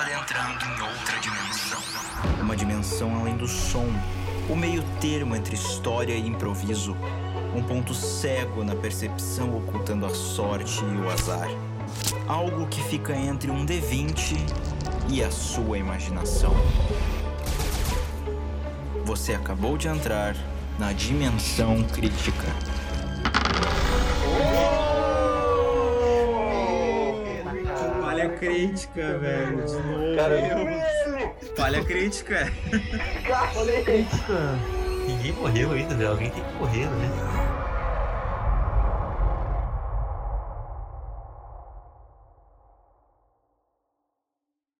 adentrando em outra dimensão. Uma dimensão além do som, o meio termo entre história e improviso. Um ponto cego na percepção ocultando a sorte e o azar. Algo que fica entre um D20 e a sua imaginação. Você acabou de entrar na dimensão crítica. Falha crítica, velho. De novo. Cara, Falha crítica. cacete! Ninguém morreu ainda, velho. Alguém tem que morrer, né?